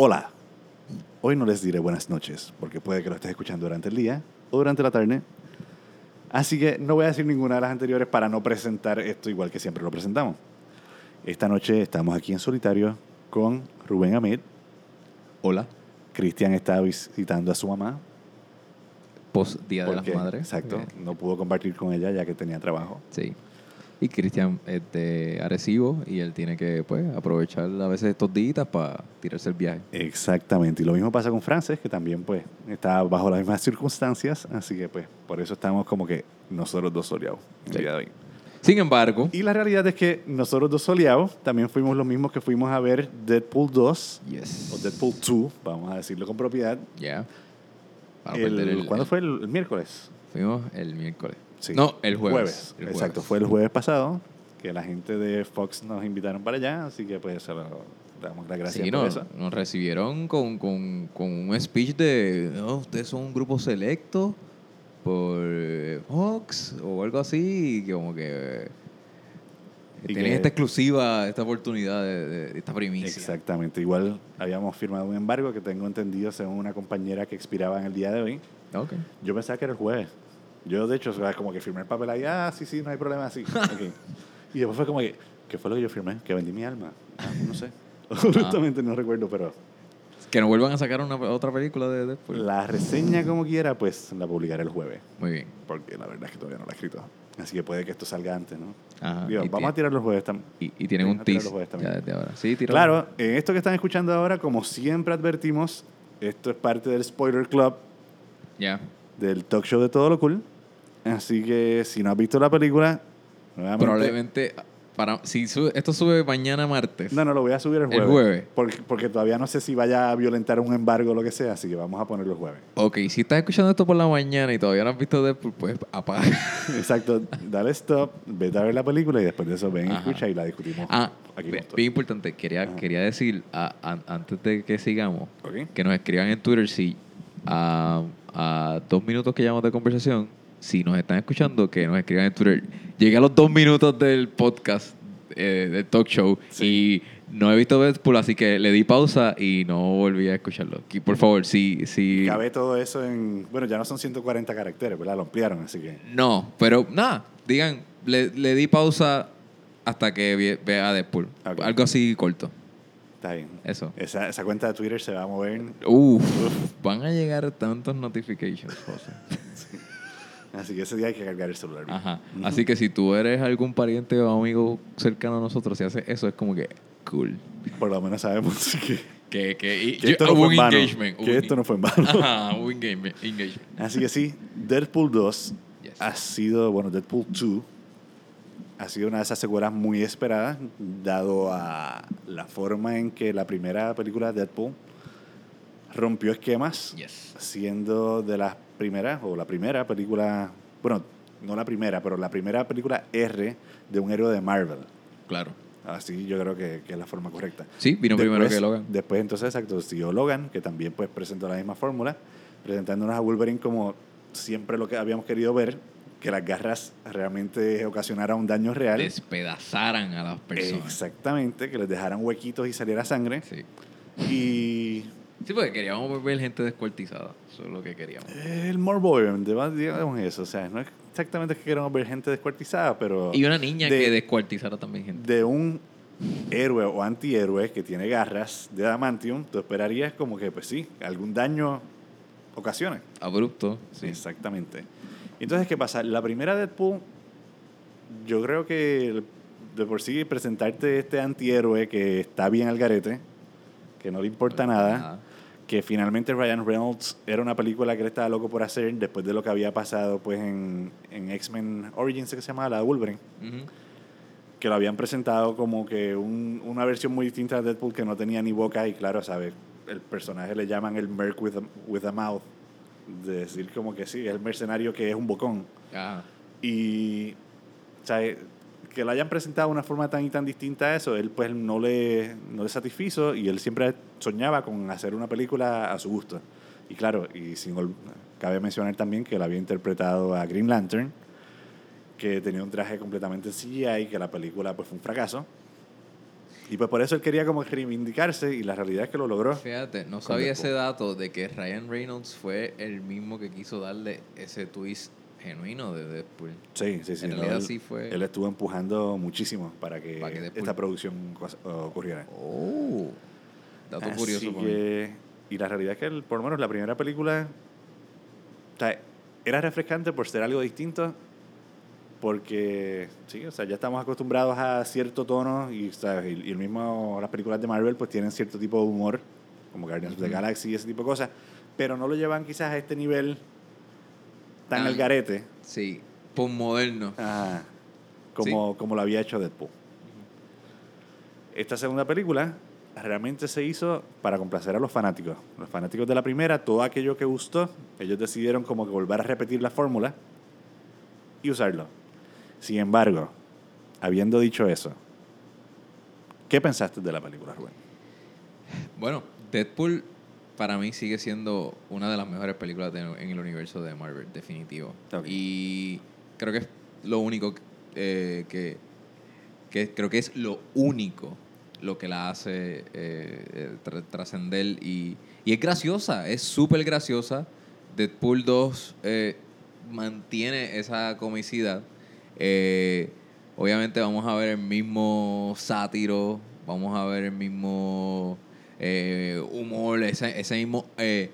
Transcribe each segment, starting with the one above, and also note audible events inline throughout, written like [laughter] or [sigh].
Hola. Hoy no les diré buenas noches, porque puede que lo estés escuchando durante el día o durante la tarde. Así que no voy a decir ninguna de las anteriores para no presentar esto igual que siempre lo presentamos. Esta noche estamos aquí en solitario con Rubén Amid. Hola. Cristian está visitando a su mamá. Post Día de porque- las Madres. Exacto. No pudo compartir con ella ya que tenía trabajo. Sí. Y Cristian es de Arecibo y él tiene que pues aprovechar a veces estos días para tirarse el viaje. Exactamente. Y lo mismo pasa con Frances, que también pues está bajo las mismas circunstancias. Así que pues por eso estamos como que nosotros dos soleados el Sí. día de hoy. Sin embargo, Y la realidad es que nosotros dos soleados también fuimos los mismos que fuimos a ver Deadpool 2 yes. o Deadpool 2, vamos a decirlo con propiedad. Ya. ¿Cuándo el- fue? El, el miércoles. Fuimos el miércoles. Sí. No, el jueves. El Exacto, jueves. fue el jueves pasado que la gente de Fox nos invitaron para allá, así que pues se lo damos las gracias Sí, por nos, eso. nos recibieron con, con, con un speech de, no, ustedes son un grupo selecto por eh, Fox o algo así, y que como que eh, Y tienen que- esta exclusiva, esta oportunidad de, de- esta primicia. Exactamente, igual habíamos firmado un embargo que tengo entendido según una compañera que expiraba en el día de hoy. Ok. Yo pensaba que era el jueves. Yo, de hecho, como que firmé el papel ahí, ah, sí, sí, no hay problema, sí. [laughs] ok. Y después fue como que, ¿qué fue lo que yo firmé? Que vendí mi alma. Ah, no sé. [laughs] Honestamente no recuerdo, pero Que nos vuelvan a sacar una otra película de Deadpool. la reseña como quiera, pues la publicaré el jueves. Muy bien. Porque la verdad es que todavía no la he escrito. Así que puede que esto salga antes, ¿no? Ajá. Digo, vamos a ti- tirar los jueves también. Y, y tienen Sí, un tease los jueves también. ya desde ahora. Sí. Claro, en esto que están escuchando ahora, como siempre advertimos, esto es parte del Spoiler Club Ya. del talk show de Todo lo Cool. Así que si no has visto la película, nuevamente... Probablemente, para, si sube- esto sube mañana martes. No, no, lo voy a subir el El jueves. jueves. Porque, porque todavía no sé si vaya a violentar un embargo o lo que sea, así que vamos a ponerlo el jueves. Ok, si estás escuchando esto por la mañana y todavía no has visto Deadpool, pues apaga. [laughs] Exacto, dale stop, vete a ver la película y después de eso ven y Ajá. escucha y la discutimos. Ah, aquí bien, juntos. bien importante, quería, Ajá. quería decir, a- an- antes de que sigamos, Ok. que nos escriban en Twitter si a, a dos minutos que llevamos de conversación, si nos están escuchando, que nos escriban en Twitter. Llegué a los dos minutos del podcast, eh, del talk show, y no he visto Deadpool, así que le di pausa y no volví a escucharlo. Y por favor, si... si Cabe todo eso en... Bueno, ya no son 140 caracteres, ¿verdad? Lo ampliaron, así que... no, pero nada, digan, le, le di pausa hasta que ve- vea Deadpool. Algo así corto. Está bien. Eso. Esa, esa cuenta de Twitter se va a mover. Uf, van a llegar tantos notifications, José. [laughs] Así que ese día hay que cargar el celular. bien. Ajá. Ujú. Así que si tú eres algún pariente o amigo cercano a nosotros, si haces eso, es como que cool. Por lo menos sabemos [laughs] que, Que, que, y- que esto yo- no hubo fue en un vano. engagement. Que un- esto no fue en vano. Ajá, hubo engagement. engagement. Así que sí, Deadpool 2 Yes. ha sido, bueno, Deadpool 2 ha sido una de esas secuelas muy esperadas, dado a la forma en que la primera película de Deadpool rompió esquemas, Yes. siendo de las primeras, o la primera película, bueno, no la primera, pero la primera película R de un héroe de Marvel. Claro. Así yo creo que, que es la forma correcta. Sí, vino primero que Logan. Después entonces, exacto, siguió Logan, que también pues presentó la misma fórmula, presentándonos a Wolverine como siempre lo que habíamos querido ver, que las garras realmente ocasionaran un daño real. Despedazaran a las personas. Exactamente, que les dejaran huequitos y saliera sangre. Sí. Y Sí, porque queríamos ver gente descuartizada. Eso es lo que queríamos. el Morboy, digamos eso, o sea, no es exactamente que queremos ver gente descuartizada, pero Y una niña de- que descuartizara también gente. de un héroe o antihéroe que tiene garras de adamantium, tú esperarías como que, pues sí, algún daño ocasione. Abrupto. Sí. Exactamente. Entonces, ¿qué pasa? La primera Deadpool, yo creo que de por sí presentarte este antihéroe que está bien al garete, que no le importa nada. Que finalmente Ryan Reynolds era una película que él estaba loco por hacer después de lo que había pasado pues en, en X-Men Origins, que se llamaba la de Wolverine, Ujú. que lo habían presentado como que un- una versión muy distinta de Deadpool que no tenía ni boca y claro, ¿sabes? El personaje le llaman el Merc with a, with a mouth, de decir como que sí, es el mercenario que es un bocón. Ajá. Y, ¿sabes? Que lo hayan presentado de una forma tan y tan distinta a eso, él pues no le, no le satisfizo y él siempre soñaba con hacer una película a su gusto. Y claro, y sin cabe mencionar también que él había interpretado a Green Lantern, que tenía un traje completamente en CGI y que la película pues fue un fracaso. Y pues por eso él quería como reivindicarse y la realidad es que lo logró. Fíjate, no sabía ese dato de que Ryan Reynolds fue el mismo que quiso darle ese twist genuino de Deadpool. Sí, sí, sí. En realidad él, sí fue- Él estuvo empujando muchísimo para que, Para que Deadpool- esta producción cos- ocurriera. Oh, dato Así curioso que, y la realidad es que el- por lo menos la primera película o sea, era refrescante por ser algo distinto porque sí, o sea, ya estamos acostumbrados a cierto tono y, ¿sabes? y, y el mismo las películas de Marvel pues tienen cierto tipo de humor como Guardians of the. Galaxy y ese tipo de cosas, pero no lo llevan quizás a este nivel tan al garete Sí, postmoderno. Ajá. como, como lo había hecho Deadpool. Esta segunda película realmente se hizo para complacer a los fanáticos. Los fanáticos de la primera, todo aquello que gustó, ellos decidieron como que volver a repetir la fórmula y usarlo. Sin embargo, habiendo dicho eso, ¿qué pensaste de la película, Rubén? Bueno, Deadpool para mí sigue siendo una de las mejores películas de- en el universo de Marvel, definitivo. Y creo que es lo único eh, que, que creo que es lo único lo que la hace eh, eh, tra- trascender y, y es graciosa, es súper graciosa. Deadpool 2 eh, mantiene esa comicidad. Eh, obviamente vamos a ver el mismo sátiro, vamos a ver el mismo eh, humor, ese, ese mismo, eh,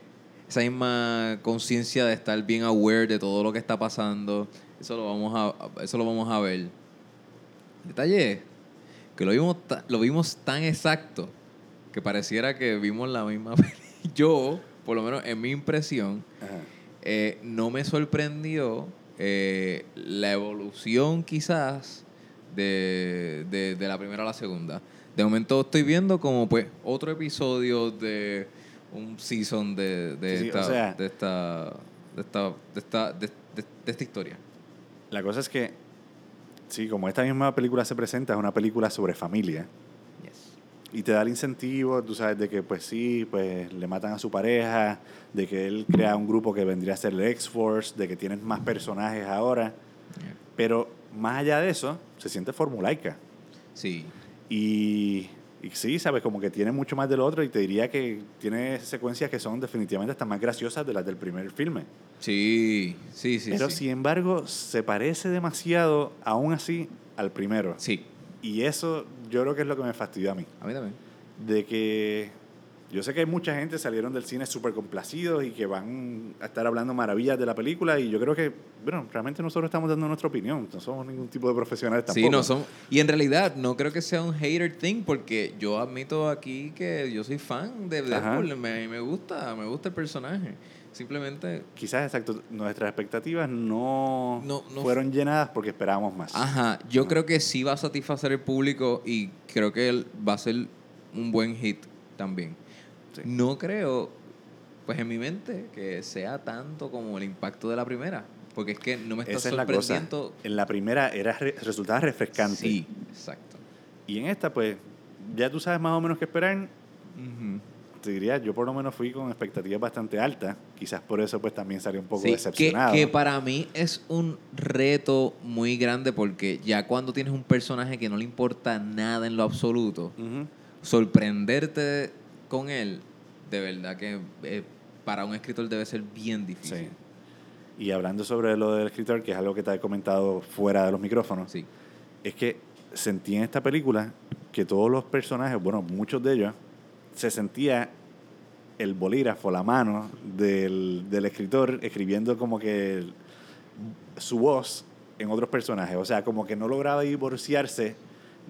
esa misma conciencia de estar bien aware de todo lo que está pasando. Eso lo vamos a, eso lo vamos a ver. Detalle que lo vimos, lo vimos tan exacto que pareciera que vimos la misma [laughs] peli. Yo, por lo menos en mi impresión, eh, no me sorprendió eh, la evolución quizás de, de- de la primera a la segunda. De momento estoy viendo como pues otro episodio de un season de, de, Sí, sí, o esta, sea- de esta de esta de esta de, esta historia. La cosa es que, sí, como esta misma película se presenta, es una película sobre familia. Y te da el incentivo, tú sabes, de que pues sí, pues le matan a su pareja, de que él crea un grupo que vendría a ser el X-Force, de que tienen más personajes ahora. Pero más allá de eso, se siente formulaica. Sí. Y, y sí, sabes, como que tiene mucho más del otro y te diría que tiene secuencias que son definitivamente hasta más graciosas de las del primer filme. Sí, sí, sí. Pero sí. sin embargo, se parece demasiado, aún así, al primero. Sí, Y eso yo creo que es lo que me fastidió a mí. a mí también. De que yo sé que hay mucha gente salieron del cine súper complacidos y que van a estar hablando maravillas de la película y yo creo que, bueno, realmente nosotros estamos dando nuestra opinión, no somos ningún tipo de profesionales tampoco. Sí, no son. Y en realidad no creo que sea un hater thing porque yo admito aquí que yo soy fan de. Deadpool. Me, me gusta, me gusta el personaje. Simplemente. Quizás, exacto, nuestras expectativas no, No, no- fueron llenadas porque esperábamos más. Ajá, yo creo que sí va a satisfacer el público y creo que él va a ser un buen hit también. Sí. No creo, pues en mi mente, que sea tanto como el impacto de la primera. Porque es que no me está Esa es la cosa. sorprendiendo. En la primera era re- resultaba refrescante. Sí, exacto. Y en esta, pues, ya tú sabes más o menos qué esperar. Ujú. Te diría, yo por lo menos fui con expectativas bastante altas. Quizás por eso, pues, también salí un poco Sí, decepcionado. que para mí es un reto muy grande porque ya cuando tienes un personaje que no le importa nada en lo absoluto, sorprenderte con él, de verdad que eh, para un escritor debe ser bien difícil. Sí. Y hablando sobre lo del escritor, que es algo que te he comentado fuera de los micrófonos, Sí. es que sentí en esta película que todos los personajes, bueno, muchos de ellos, se sentía el bolígrafo, la mano del, del escritor escribiendo como que el- su voz en otros personajes. O sea, como que no lograba divorciarse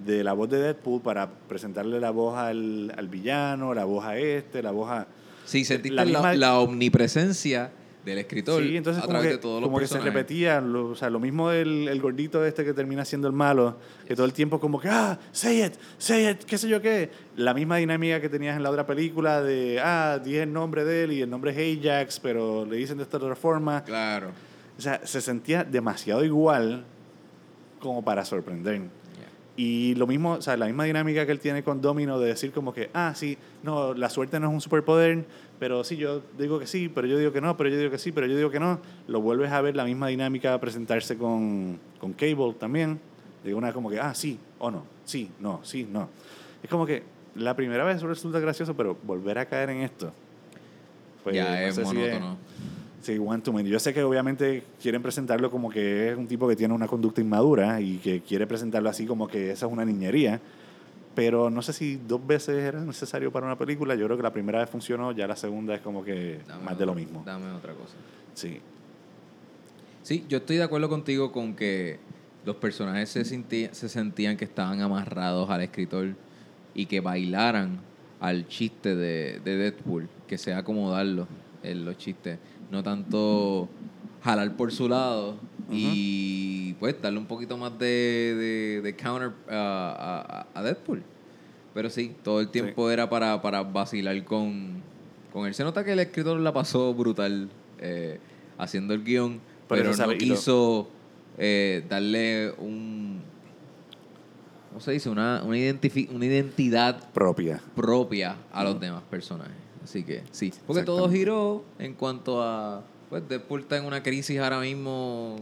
de la voz de Deadpool para presentarle la voz al, al villano, la voz a este, la voz a... Sí, sentiste La la, misma- la omnipresencia del escritor Sí, entonces a como, través que, de todos los como que se repetía, lo, o sea, lo mismo del el gordito este que termina siendo el malo, que todo el tiempo como que, ah, say it, say it, qué sé yo qué. La misma dinámica que tenías en la otra película de, ah, dije el nombre de él y el nombre es Ajax, pero le dicen de esta otra forma. Claro. O sea, se sentía demasiado igual como para sorprender. Y lo mismo, o sea, la misma dinámica que él tiene con Domino de decir como que, ah, sí, no, la suerte no es un superpoder, pero sí, yo digo que sí, pero yo digo que no, pero yo digo que sí, pero yo digo que no. Lo vuelves a ver la misma dinámica presentarse con, con Cable también. De una como que, ah, sí o no, sí, no, sí, no. Es como que la primera vez resulta gracioso, pero volver a caer en esto. pues, ya no es sé si monótono. Sí, one too many. Yo sé que obviamente quieren presentarlo como que es un tipo que tiene una conducta inmadura y que quiere presentarlo así como que esa es una niñería. Pero no sé si dos veces era necesario para una película. Yo creo que la primera vez funcionó, ya la segunda es como que Dame más de lo mismo. Dame otra cosa. Sí. Sí, yo estoy de acuerdo contigo con que los personajes se, senti- se sentían que estaban amarrados al escritor y que bailaran al chiste de, de Deadpool, que sea acomodarlo en los chistes, no tanto jalar por su lado y pues darle un poquito más de, de- de counter a, a- a Deadpool. Pero sí, todo el tiempo era para, para vacilar con, con él. Se nota que el escritor la pasó brutal eh, haciendo el guion, Pero pero, eso sabe- no quiso eh, darle un... ¿Cómo se dice? Una, una, una identidad Propia. propia a los demás personajes. Así que sí, porque todo giró en cuanto a... Pues Deadpool está en una crisis ahora mismo...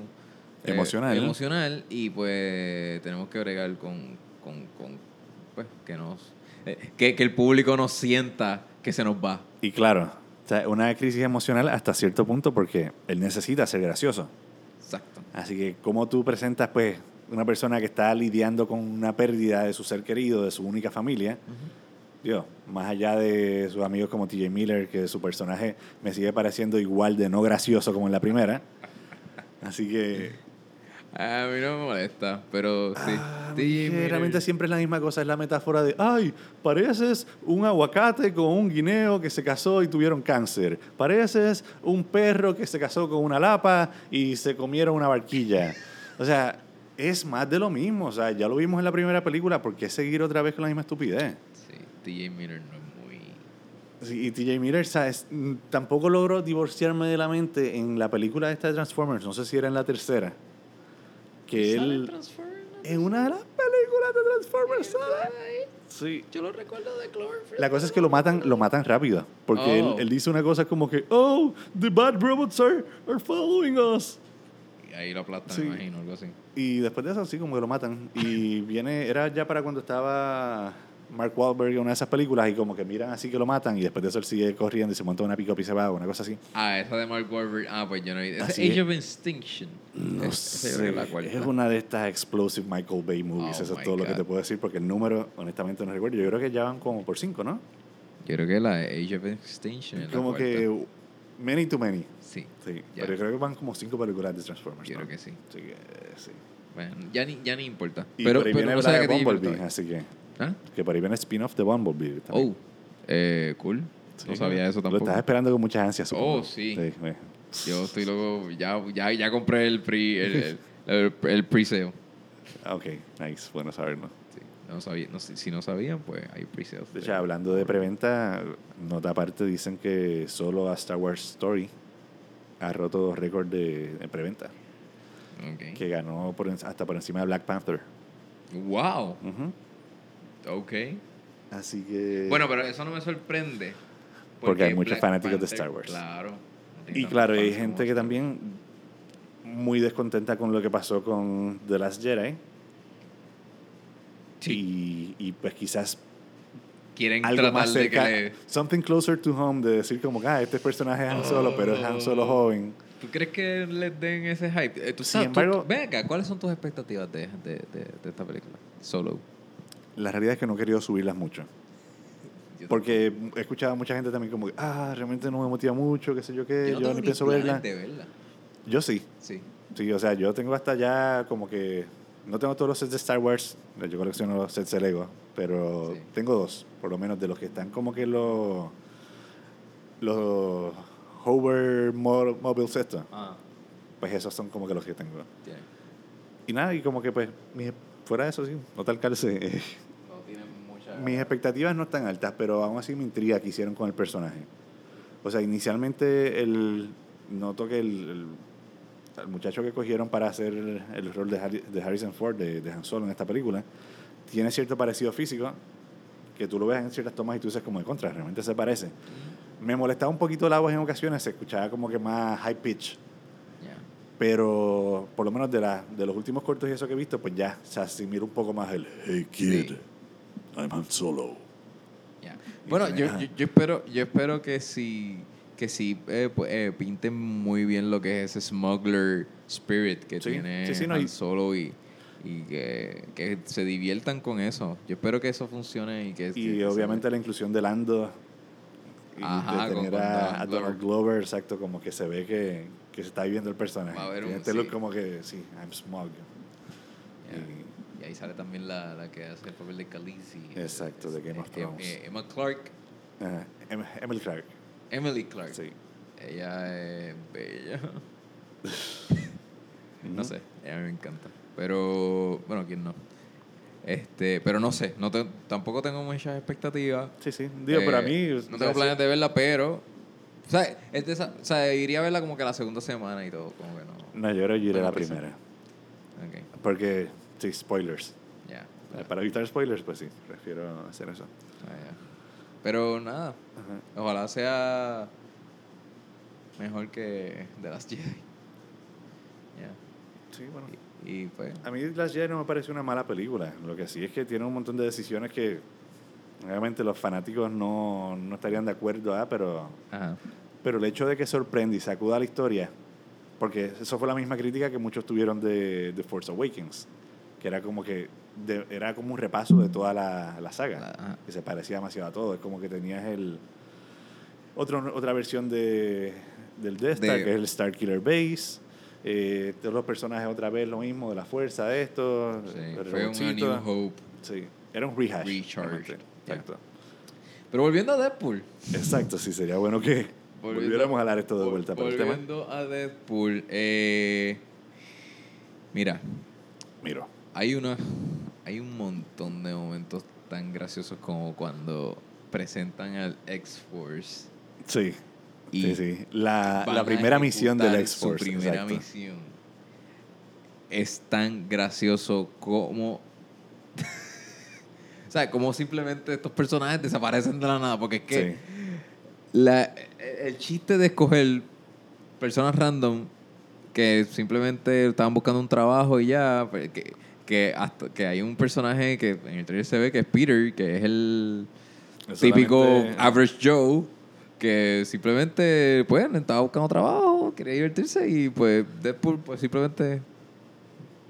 eh, Emocional. emocional y pues tenemos que bregar con... con, con, pues que nos... eh, que, que el público nos sienta que se nos va. Y claro, o sea, una crisis emocional hasta cierto punto porque él necesita ser gracioso. Exacto. Así que, ¿cómo tú presentas, pues, una persona que está lidiando con una pérdida de su ser querido, de su única familia? Dios, más allá de sus amigos como TJ Miller, que su personaje me sigue pareciendo igual de no gracioso como en la primera. Así que. A mí no me molesta, pero sí. ah, realmente siempre es la misma cosa, es la metáfora de, ay, pareces un aguacate con un guineo que se casó y tuvieron cáncer. Pareces un perro que se casó con una lapa y se comieron una barquilla. O sea, es más de lo mismo. O sea, ya lo vimos en la primera película, ¿por qué seguir otra vez con la misma estupidez? DJ Miller no es muy... Sí, y TJ Miller, ¿sabes? Mm, Tampoco logró divorciarme de la mente en la película esta de Transformers, no sé si era en la tercera, que él... En una de las películas de Transformers sale. Sí. Yo lo recuerdo de Cloverfield. La cosa es que lo matan, lo matan rápido. Porque él, Oh. él dice una cosa como que, oh, the bad robots are, are following us. Y ahí lo aplastan, Sí. me imagino, algo así. Y después de eso, sí, como que lo matan. Y viene, era ya para cuando estaba Mark Wahlberg en una de esas películas y como que miran así que lo matan y después de eso él sigue corriendo y se monta una pick y se va, una cosa así. Ah, esa de Mark Wahlberg. Ah, pues yo no he Así Age es. of Extinction. No Es- sé, la es una de estas explosive Michael Bay movies, Oh eso es todo lo que te puedo decir porque el número, honestamente, no recuerdo. Yo creo que ya van como por cinco, ¿no? Yo creo que la Age of Extinction Como que many to many. Sí, pero yo creo que van como cinco películas de Transformers. yo ¿no? creo que sí. Así que, sí. Bueno, ya ni, ya ni importa. Y pero pero viene no Bumblebee, así que. ¿Ah? que por ahí viene spin-off de Bumblebee. también. Oh, eh, cool. no sabía eso Lo tampoco. estás esperando con mucha ansia, supongo. Oh, sí. Yo estoy loco. Ya, ya, ya compré el pre el, el, el, pre-sale. Ok, nice, bueno saberlo. Sí, no sabía, no si no sabían, pues hay pre-sales. De hecho, hablando de preventa, nota aparte dicen que solo a Star Wars Story ha roto récord de, de preventa, que ganó por hasta por encima de Black Panther. Wow. Ujú. Ok. Así que... Bueno, pero eso no me sorprende. Porque hay muchos Black fanáticos de Star Wars. Claro. no Y claro, hay gente que también muy descontenta con lo que pasó con The Last Jedi. Sí. Y, y pues quizás Quieren algo tratar más de que cerca, le... something closer to home, de decir como, ah, este personaje es Han Solo, pero es Han Solo Oh. joven. ¿Tú crees que les den ese hype? Eh, tú Sin sabes, tú- ven acá, ¿cuáles son tus expectativas de, de, de, de esta película? Solo. La realidad es que no he querido subirlas mucho. Porque he escuchado a mucha gente también como, que, ah, realmente no me motiva mucho, qué sé yo qué, yo, no ni pienso verla. verla. Yo sí, Sí. sí, o sea, yo tengo hasta ya como que, no tengo todos los sets de Star Wars, yo colecciono los sets de Lego, pero Sí. tengo dos, por lo menos de los que están como que los, los hover mo- mobiles estos, Ah, pues esos son como que los que tengo. Y nada, y como que pues, mi- fuera de eso sí, no tal calce. No tiene mucha... Mis expectativas no están altas, pero aún así me intriga que hicieron con el personaje. O sea, inicialmente el, noto que el, el- el muchacho que cogieron para hacer el rol de, Harri- de Harrison Ford, de, de Han Solo en esta película, tiene cierto parecido físico, que tú lo ves en ciertas tomas y tú dices como de contra, realmente se parece. Me molestaba un poquito la voz en ocasiones, se escuchaba como que más high pitch. Pero por lo menos de, la, de los últimos cortos y eso que he visto, pues ya se asimila un poco más el hey kid. Sí. I'm Han Solo. Ya. Y Bueno, tiene- yo, yo, yo espero, yo espero que sí, que sí eh, pu- eh, pinten muy bien lo que es ese smuggler spirit que Sí, tiene sí, sí, no, Han Solo y, y que, que se diviertan con eso. Yo espero que eso funcione y que... Y que obviamente la inclusión de Lando. Y Ajá, de con- tener con a, Donald a Donald Glover, exacto, como que se ve que, que se está viviendo el personaje. Va a haber un- este sí. look como que, sí, I'm smug. Ya. Y ahí sale también la, la que hace el papel de Khaleesi. Exacto, de Game of Este, Thrones. eh, Emma Clark. Em- Emily Clark. Emily Clark. Sí. Ella es bella. [laughs] No sé, ella me encanta. Pero, bueno, ¿quién no? Este, pero no sé, no te- tampoco tengo muchas expectativas. Sí, sí. Digo, Eh, pero a mí. No tengo planes de verla, pero. O sea, es de esa- o sea, iría a verla como que la segunda semana y todo, como que no. No, yo creo que yo iré la pues, primera. Ok, Porque, sí, spoilers. ya. Eh, Para evitar spoilers, pues sí, prefiero hacer eso. Ah, ya. Pero nada, Ajá. ojalá sea mejor que The Last Jedi. Ya. Sí, bueno. Y, y pues. A mí Last Jedi no me parece una mala película. Lo que sí es que tiene un montón de decisiones que obviamente los fanáticos no, no estarían de acuerdo, ¿ah? pero, Ajá. pero el hecho de que sorprende y sacuda la historia, porque eso fue la misma crítica que muchos tuvieron de, de Force Awakens, que era como que de- era como un repaso de toda la, la saga, ajá. que se parecía demasiado a todo. Es como que tenías el otro, otra versión de, del Death Star, De- que es el Star Killer Base. Eh, todos los personajes otra vez lo mismo, de la fuerza de esto. Sí, fue robotcito. New Hope. Sí, era un rehash. Realmente. Exacto. Pero volviendo a Deadpool. Exacto, sí, sería bueno que Volviendo- volviéramos a hablar esto de vol- vuelta. Pero el tema, Volviendo a Deadpool. Eh, mira, miro. hay una hay un montón de momentos tan graciosos como cuando presentan al X-Force. Sí, Y sí, sí. La, primera misión del X-Force. Su primera exacto. misión. Es tan gracioso como. O sea, como simplemente estos personajes desaparecen de la nada. Porque es que Sí. la, el chiste de escoger personas random que simplemente estaban buscando un trabajo y ya. pues, Que, que, hasta, que hay un personaje que en el trailer se ve que es Peter, que es el típico average Joe que simplemente pues estaba buscando trabajo, quería divertirse y pues Deadpool pues simplemente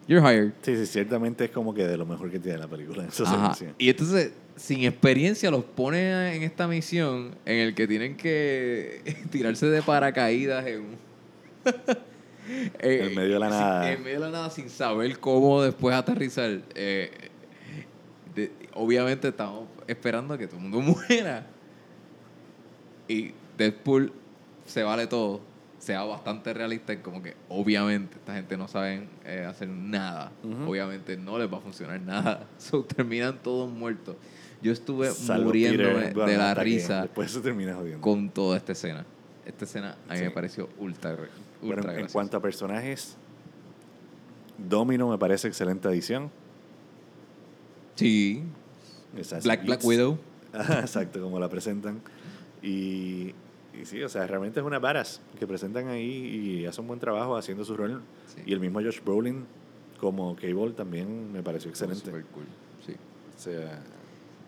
you're hired. Sí, sí, ciertamente es como que de lo mejor que tiene la película. Ajá. sí, sí. Y entonces sin experiencia los pone en esta misión en el que tienen que [laughs] tirarse de paracaídas en un- [laughs] En medio de la sin- nada. En medio de la nada sin saber cómo después aterrizar. Eh, de- obviamente estamos esperando a que todo el mundo [laughs] muera. Y Deadpool se vale todo. Sea bastante realista en como que obviamente esta gente no saben eh, hacer nada. Obviamente no les va a funcionar nada. [laughs] So, terminan todos muertos. Yo estuve Salvo muriéndome Peter, de la risa Después se termina con toda esta escena. Esta escena a mí Sí. me pareció ultra, ultra Bueno, en cuanto a personajes, Domino me parece excelente adición. Sí. Black, Black. Widow. [laughs] Exacto, como la presentan. Y, y sí, o sea, realmente es una varas que presentan ahí y hace un buen trabajo haciendo su rol. Sí. Y el mismo Josh Brolin como Cable también me pareció excelente. Super cool. Sí. O sea,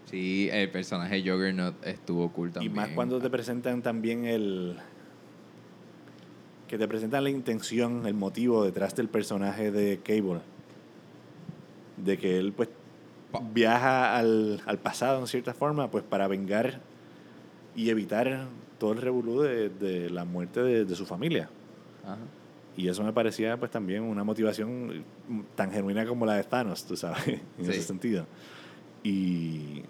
Sí, el personaje Juggernaut estuvo cool y también. más cuando te presentan también el... Que te presentan la intención, el motivo detrás del personaje de Cable. De que él pues viaja al, al pasado en cierta forma pues para vengar y evitar todo el revolú de, de la muerte de, de su familia. Ajá. Y eso me parecía pues también una motivación tan genuina como la de Thanos, tú sabes, [laughs] en Sí. ese sentido. Y,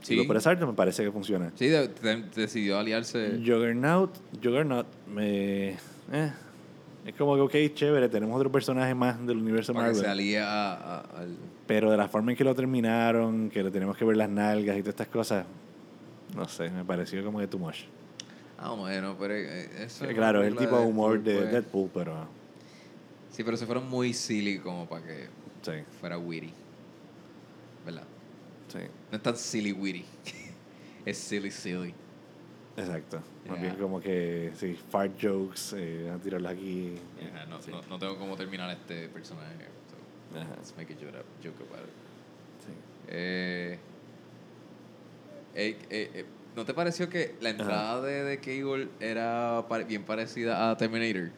Sí. lo por esa parte me parece que funciona. Sí, de- de- decidió aliarse. Juggernaut, Juggernaut me... eh, es como que, ok, chévere, tenemos otro personaje más del universo para que Marvel. se alía a- a- al. Pero de la forma en que lo terminaron, que le tenemos que ver las nalgas y todas estas cosas, no sé, me pareció como que too much. Ah, bueno, pero eh, eso. Es claro, es el tipo de humor de pues. Deadpool, pero Sí, pero se fueron muy silly como para que sí, fuera witty. ¿Verdad? sí, No es tan silly witty. [laughs] es silly silly. exacto. Más Ya. bien como que, sí, fart jokes, eh, a tirarlos aquí. Ajá, no, sí, no, no tengo cómo terminar este personaje. So let's make a joke, joke about it. sí. Eh, eh, eh, eh, ¿no te pareció que la entrada de, de Cable era pare- bien parecida a Terminator?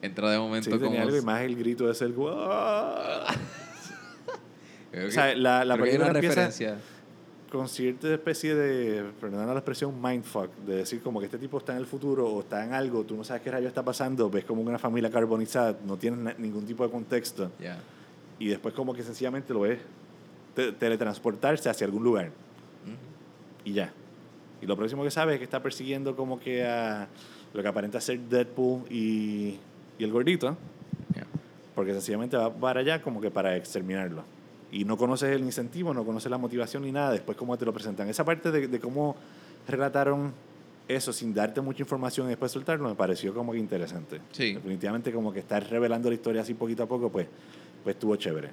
Entra de momento Sí, como... tenía algo y más el grito de ser [laughs] O sea, la, la película una referencia. con cierta especie de, perdona la expresión, mindfuck, de decir como que este tipo está en el futuro o está en algo, tú no sabes qué rayo está pasando, ves como una familia carbonizada, no tienes ningún tipo de contexto Ya. y después como que sencillamente lo ves te- teletransportarse hacia algún lugar. Y ya. Y lo próximo que sabes es que está persiguiendo como que a lo que aparenta ser Deadpool y, y el gordito, Ya. porque sencillamente va para allá como que para exterminarlo. Y no conoces el incentivo, no conoces la motivación ni nada, después cómo te lo presentan. Esa parte de, de cómo relataron eso sin darte mucha información y después soltarlo me pareció como que interesante. Sí. Definitivamente como que estar revelando la historia así poquito a poco, pues, pues estuvo chévere.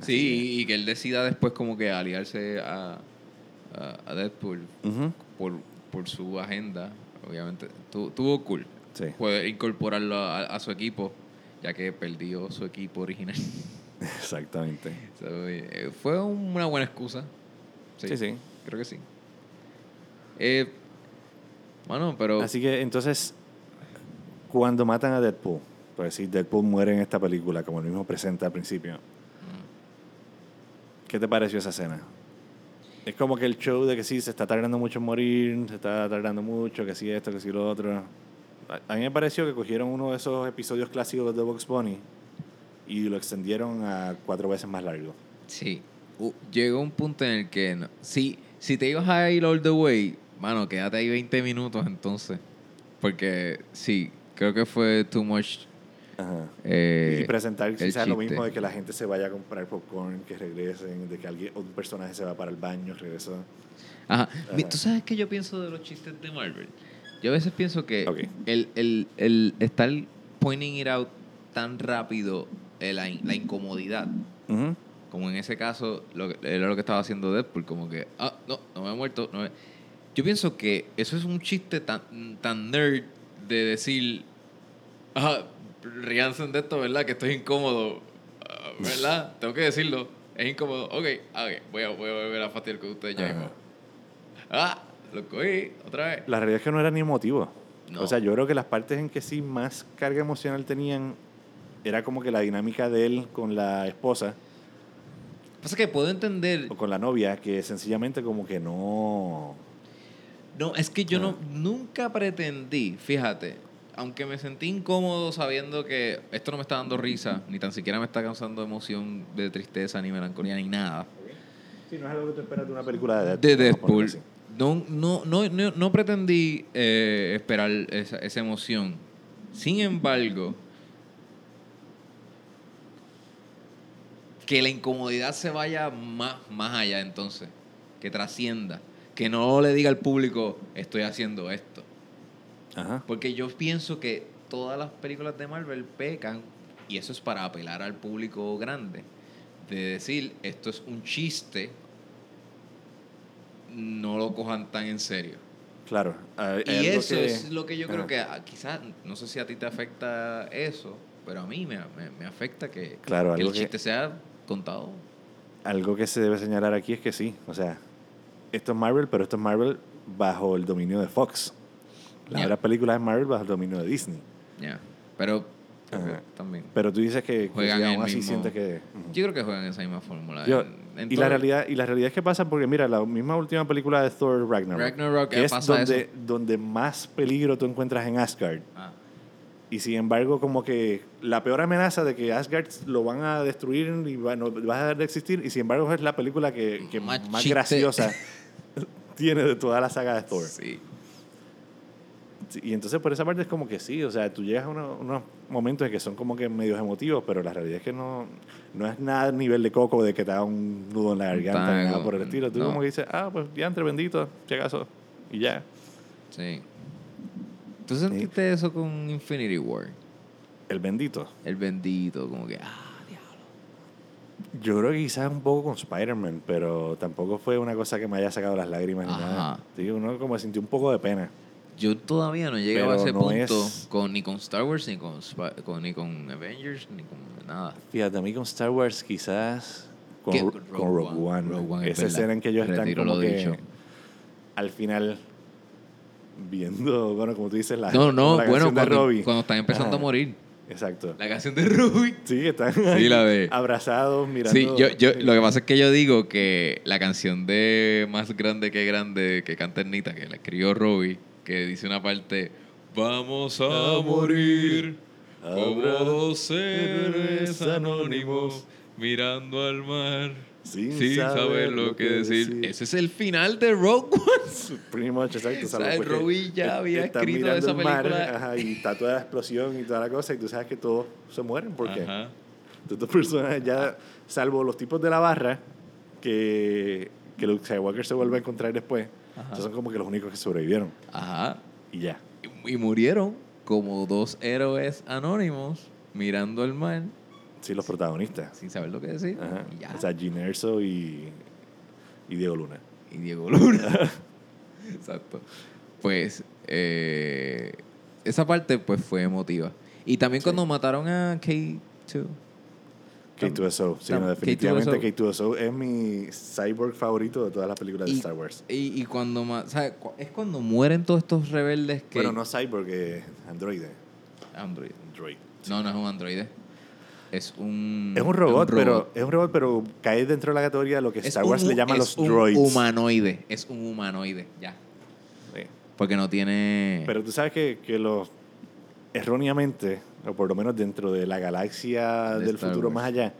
Así Sí, y que él decida después como que aliarse a, a, a Deadpool por, por su agenda, obviamente. Tu- Tuvo cool Sí. poder incorporarlo a, a su equipo, ya que perdió su equipo original. [laughs] Exactamente. So, eh, fue una buena excusa. Sí, sí. Creo que sí. Eh, bueno, pero... Así que entonces, cuando matan a Deadpool, pues si Deadpool muere en esta película, como él mismo presenta al principio, ¿qué te pareció esa escena? Es como que el show de que sí, se está tardando mucho en morir, se está tardando mucho, que sí esto, que sí lo otro. A, mí me pareció que cogieron uno de esos episodios clásicos de Box Bunny y lo extendieron a cuatro veces más largo. Sí. Llegó un punto en el que... no- si, si te ibas a ir all the way, mano, quédate ahí 20 minutos entonces. Porque sí, creo que fue too much... Eh, y presentar quizás lo mismo de que la gente se vaya a comprar popcorn, que regresen, de que alguien, un personaje se va para el baño, regresó. Ajá. Ajá. ¿Tú sabes qué yo pienso de los chistes de Marvel? Yo a veces pienso que Ok. el, el, el estar pointing it out tan rápido, eh, la, in- la incomodidad, Ujú. como en ese caso lo, era lo que estaba haciendo Deadpool, como que, ah, no, no me he muerto. No me-". Yo pienso que eso es un chiste tan, tan nerd de decir, ah, ríanse de esto, ¿verdad? Que estoy incómodo, ¿verdad? [laughs] Tengo que decirlo, es incómodo. Ok, ah, ok, voy a, voy a volver a fastidiar con ustedes ya mismo. Ah, lo cogí, otra vez. La realidad es que no era ni emotivo. No. O sea, yo creo que las partes en que sí más carga emocional tenían era como que la dinámica de él con la esposa Pasa que puedo entender. o con la novia, que sencillamente como que no... No, es que yo no nunca pretendí, fíjate, aunque me sentí incómodo sabiendo que esto no me está dando risa, ni tan siquiera me está causando emoción de tristeza, ni melancolía, ni nada. Sí, no es algo que tú esperas de una película de De Deadpool. ponerlo Deadpool. no, no, no, no pretendí eh, esperar esa, esa emoción. Sin embargo, que la incomodidad se vaya más, más allá entonces, que trascienda, que no le diga al público, estoy haciendo esto. Ajá. Porque yo pienso que todas las películas de Marvel pecan, y eso es para apelar al público grande, de decir, esto es un chiste, no lo cojan tan en serio. Claro. Y eso que- es lo que yo creo que ah, quizás, no sé si a ti te afecta eso, pero a mí me, me, me afecta que, Claro, que el que- chiste sea contado. Algo que se debe señalar aquí es que sí, o sea, esto es Marvel, pero esto es Marvel bajo el dominio de Fox. Las Ya. otras películas es Marvel bajo el dominio de Disney. Ya. Pero Ajá. también. Pero tú dices que, que Juegan el aún así mismo- sientes que... Ujú. Yo creo que juegan esa misma fórmula. Yo- en- en y, todo- la realidad, y la realidad es que pasa porque, mira, la misma última película de Thor Ragnarok, Ragnarok, que es pasa donde, eso. donde más peligro tú encuentras en Asgard. Ah. Y sin embargo, como que la peor amenaza de que Asgard lo van a destruir y va, no, va a dejar de existir, y sin embargo es la película que, que Más más, graciosa [laughs] tiene de toda la saga de Thor. Sí. Sí, Y entonces por esa parte es como que sí, o sea, tú llegas a uno- unos momentos en que son como que medios emotivos, pero la realidad es que no, no es nada a nivel de coco de que te da un nudo en la garganta Taco, nada por el estilo. Tú no. como que dices, ah, pues ya entre bendito, si acaso, y ya. Sí. ¿Tú sentiste eso con Infinity War? El bendito. El bendito, como que, ah, diablo. Yo creo que quizás un poco con Spider-Man, pero tampoco fue una cosa que me haya sacado las lágrimas ni Ajá. nada. Sí, uno como sintió un poco de pena. Yo todavía no he llegado a ese no punto es- con, ni con Star Wars, ni con, ni con Avengers, ni con nada. Fíjate, a mí con Star Wars quizás con, ¿Qué? Ro- Con Rogue One. Rogue One, es Esa escena en que ellos están como lo que... dicho. al final, viendo, bueno, como tú dices, la, No, no, la bueno, de cuando, Robbie. cuando están empezando Ajá. a morir. Exacto. La canción de Ruby. Sí, están Sí, ahí la de- abrazados, mirando. Sí, yo, yo, lo que pasa es que yo digo que la canción de Más Grande que Grande que canta Ernita, que la escribió Robbie, que dice una parte, vamos a morir como dos seres anónimos mirando al mar Sin sin, saber saber lo que decir. decir. Ese es el final de Rogue One. [laughs] Pretty much, exacto. O sea, Robbie ya había escrito mirando esa el mar, película. ajá, y está toda la explosión y toda la cosa, y tú sabes que todos se mueren porque Ajá. estos personajes ya, salvo los tipos de la barra, que, que Luke Skywalker se vuelve a encontrar después, Esos son como que los únicos que sobrevivieron. Ajá. Y ya. Y, y murieron como dos héroes anónimos mirando al mar Sí, los protagonistas. sin saber lo que decir. Ajá. Y ya. O sea, Gene Erso y, y Diego Luna. y Diego Luna. [laughs] Exacto. Pues eh, esa parte pues fue emotiva. Y también Sí. cuando mataron a K2. K2SO. Sí, Tam- no, definitivamente K2SO. K2SO es mi cyborg favorito de todas las películas de Star Wars. y, y cuando ma- ¿sabes? Cu- es cuando mueren todos estos rebeldes que Bueno, no cyborg, es androide. Android. Android. No, no es un androide. Es un Es un robot, pero es un robot, pero cae dentro de la categoría de lo que Es Star Wars un- le llama es los un droids. humanoide, es un humanoide, ya. Sí. Porque no tiene Pero tú sabes que, que los erróneamente, o por lo menos dentro de la galaxia De del Star futuro Wars. más allá,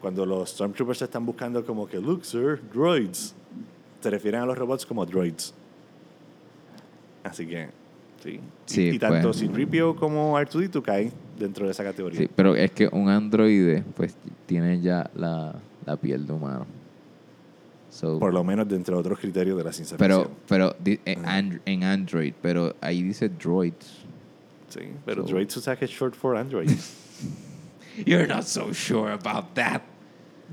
cuando los Stormtroopers están buscando como que, look, sir, droids, se refieren a los robots como droids. Así que, sí. Y- Sí, y, tanto pues. C-3PO como R2D2 caen dentro de esa categoría. Sí, pero es que un androide pues tiene ya la, la piel de humano. So, Por lo menos dentro de otros criterios de la ciencia pero pero di- en, and- en Android, pero ahí dice droids. Sí, pero So- sabes que es short for Android. [laughs] You're not so sure about that.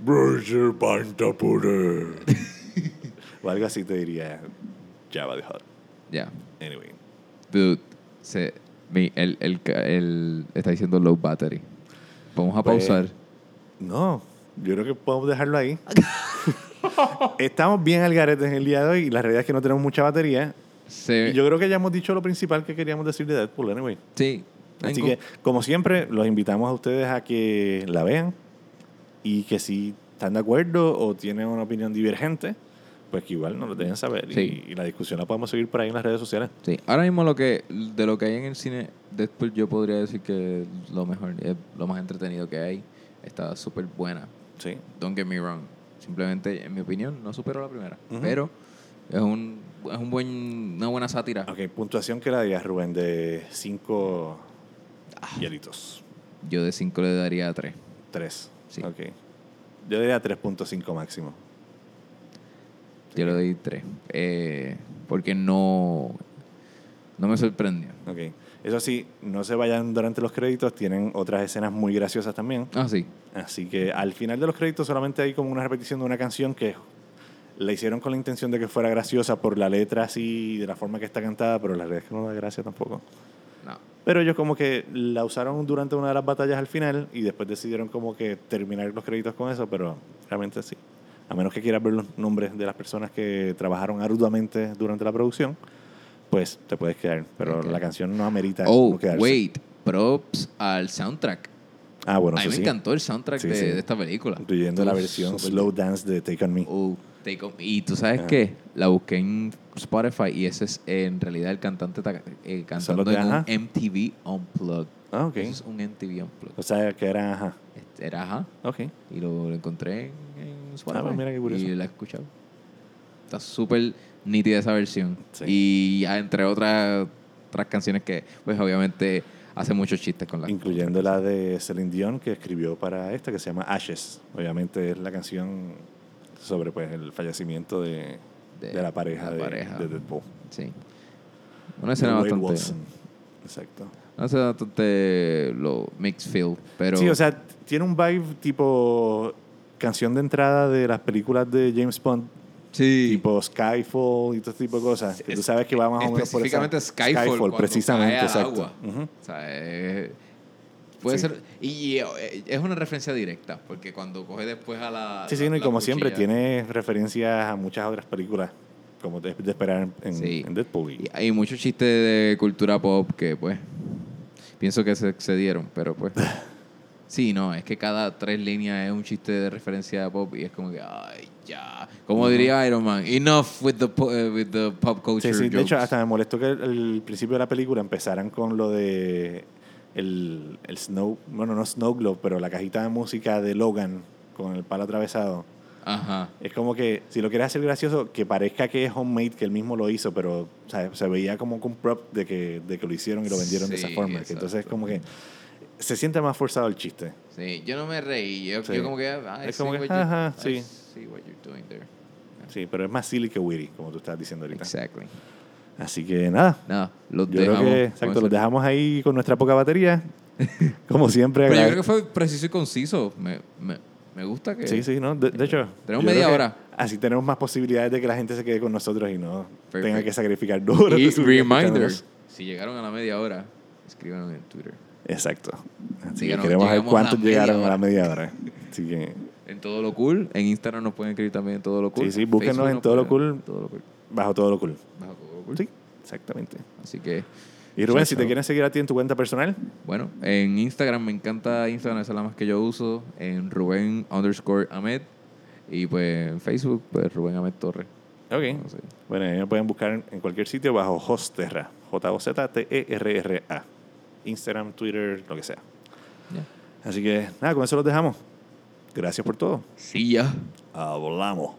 Roger Pantapure. [laughs] o algo así te diría Java the Hutt. Ya. Anyway. Dude, se, mi, el, el, el- está diciendo low battery. Vamos a Pues, pausar. No, yo creo que podemos dejarlo ahí. [laughs] Estamos bien al garete en el día de hoy y la realidad es que no tenemos mucha batería. Se, yo creo que ya hemos dicho lo principal que queríamos decir de Deadpool, anyway. sí. Así que, como siempre, los invitamos a ustedes a que la vean y que si están de acuerdo o tienen una opinión divergente, pues que igual nos lo dejen saber. Sí. Y, y la discusión la podemos seguir por ahí en las redes sociales. Sí, ahora mismo lo que de lo que hay en el cine Deadpool yo podría decir que lo mejor es lo más entretenido que hay. Está súper buena. Sí. Don't get me wrong. Simplemente, en mi opinión, no superó la primera. Ujú. Pero es un es un buen una buena sátira. Ok, puntuación que la digas, Rubén, de 5 Ah. hielitos. Yo de 5 le daría 3. 3. Sí. Ok. Yo diría 3.5 máximo. Yo le doy 3. Eh, porque no no me sorprendió. Ok. Eso sí, no se vayan durante los créditos, tienen otras escenas muy graciosas también. Ah, sí. Así que al final de los créditos solamente hay como una repetición de una canción que la hicieron con la intención de que fuera graciosa por la letra así, de la forma que está cantada, pero la realidad es que no da gracia tampoco. No. Pero ellos como que la usaron durante una de las batallas al final y después decidieron como que terminar los créditos con eso, pero realmente sí. A menos que quieras ver los nombres de las personas que trabajaron arduamente durante la producción, pues te puedes quedar. Pero Ok. la canción no amerita Oh, no quedarse. wait. Props al soundtrack. Ah, bueno, a mí me sí. encantó el soundtrack Sí, de, sí. de esta película. Incluyendo la versión Slow Dance de Take On Me. Oh, Take On- Y tú sabes Ajá. qué? La busqué en Spotify y ese es en realidad el cantante ta- eh, cantando de en un? MTV Unplugged. Ah, ok. Eso es un MTV Unplugged. O sea, que era, ajá. Este, Era ajá. Ok. Y lo, lo encontré en, en Spotify. Ah, pues mira qué curioso. Y la he escuchado. Está súper nítida esa versión. Sí. Y ah, entre otras, otras canciones que, pues obviamente, hace muchos chistes con la Incluyendo la de Celine Dion que escribió para esta, que se llama Ashes. Obviamente es la canción sobre pues el fallecimiento de, De de la pareja, la de, pareja. de Deadpool. Sí. Una escena bastante. Wilson. Exacto. Una escena bastante lo mixed feel. Pero. Sí, o sea, tiene un vibe tipo canción de entrada de las películas de James Bond, sí. tipo Skyfall y todo este tipo de cosas. Que tú Es- sabes que va más o menos por específicamente Skyfall, cuando precisamente, exacto. O sea, es- puede Sí. ser. Y eh, es una referencia directa, porque cuando coge después a la. Sí, sí, la- no, y como siempre, tiene referencias a muchas otras películas como de, de esperar en, en- Sí. en Deadpool. Y- hay muchos chistes de cultura pop que, pues, pienso que se excedieron, pero pues. [laughs] Sí, no, es que cada tres líneas es un chiste de referencia a pop y es como que, ay, ya. Como diría Iron Man, enough with the, po- eh, with the pop culture. Sí, sí, de hecho, hasta me molestó que al principio de la película empezaran con lo de el, el Snow, bueno, no Snow Globe, pero la cajita de música de Logan con el palo atravesado. Ajá. Es como que, si lo quieres hacer gracioso, que parezca que es homemade, que él mismo lo hizo, pero o sea, se veía como con prop de que, de que lo hicieron y lo vendieron de esa forma. que entonces es exacto. como que se siente más forzado el chiste. Sí, yo no me reí. Yo, Sí. yo como que, ah, Es como que, you- ajá, I sí. Sí, pero es más silly que witty, como tú estás diciendo ahorita. Exactly. Así que nada, Nada, los yo dejamos. creo que, con exacto, los dejamos ahí con nuestra poca batería. [laughs] como siempre. Pero yo creo que fue preciso y conciso. Me, me, me gusta que... Sí, sí, ¿no? De, de hecho. Tenemos media hora. Así tenemos más posibilidades de que la gente se quede con nosotros y no Perfecto. tenga que sacrificar duro. Y [laughs] reminder, si llegaron a la media hora, escríbanos en Twitter. Exacto. Así que queremos a cuántos llegaron a la media hora. Así que En Todo Lo Cool. En Instagram nos pueden escribir también en Todo Lo Cool. Sí, sí, búsquenos en Todo Lo Cool. Todo Lo Cool. bajo todo lo cool. Bajo Todo Lo Cool. Sí, exactamente. Así que, Y Rubén, si te quieren seguir a ti en tu cuenta personal, bueno, en Instagram me encanta Instagram, esa es la más que yo uso. En Rubén underscore Ahmed. Y pues en Facebook, pues Rubén Ahmed Torres. ok. No sé. Bueno, ahí me pueden buscar en- cualquier sitio bajo Hosterra. J-O-Z-T-E-R-R-A. Instagram, Twitter, lo que sea. Así que nada, con eso los dejamos. Gracias por todo. Sí, ya. Hablamos.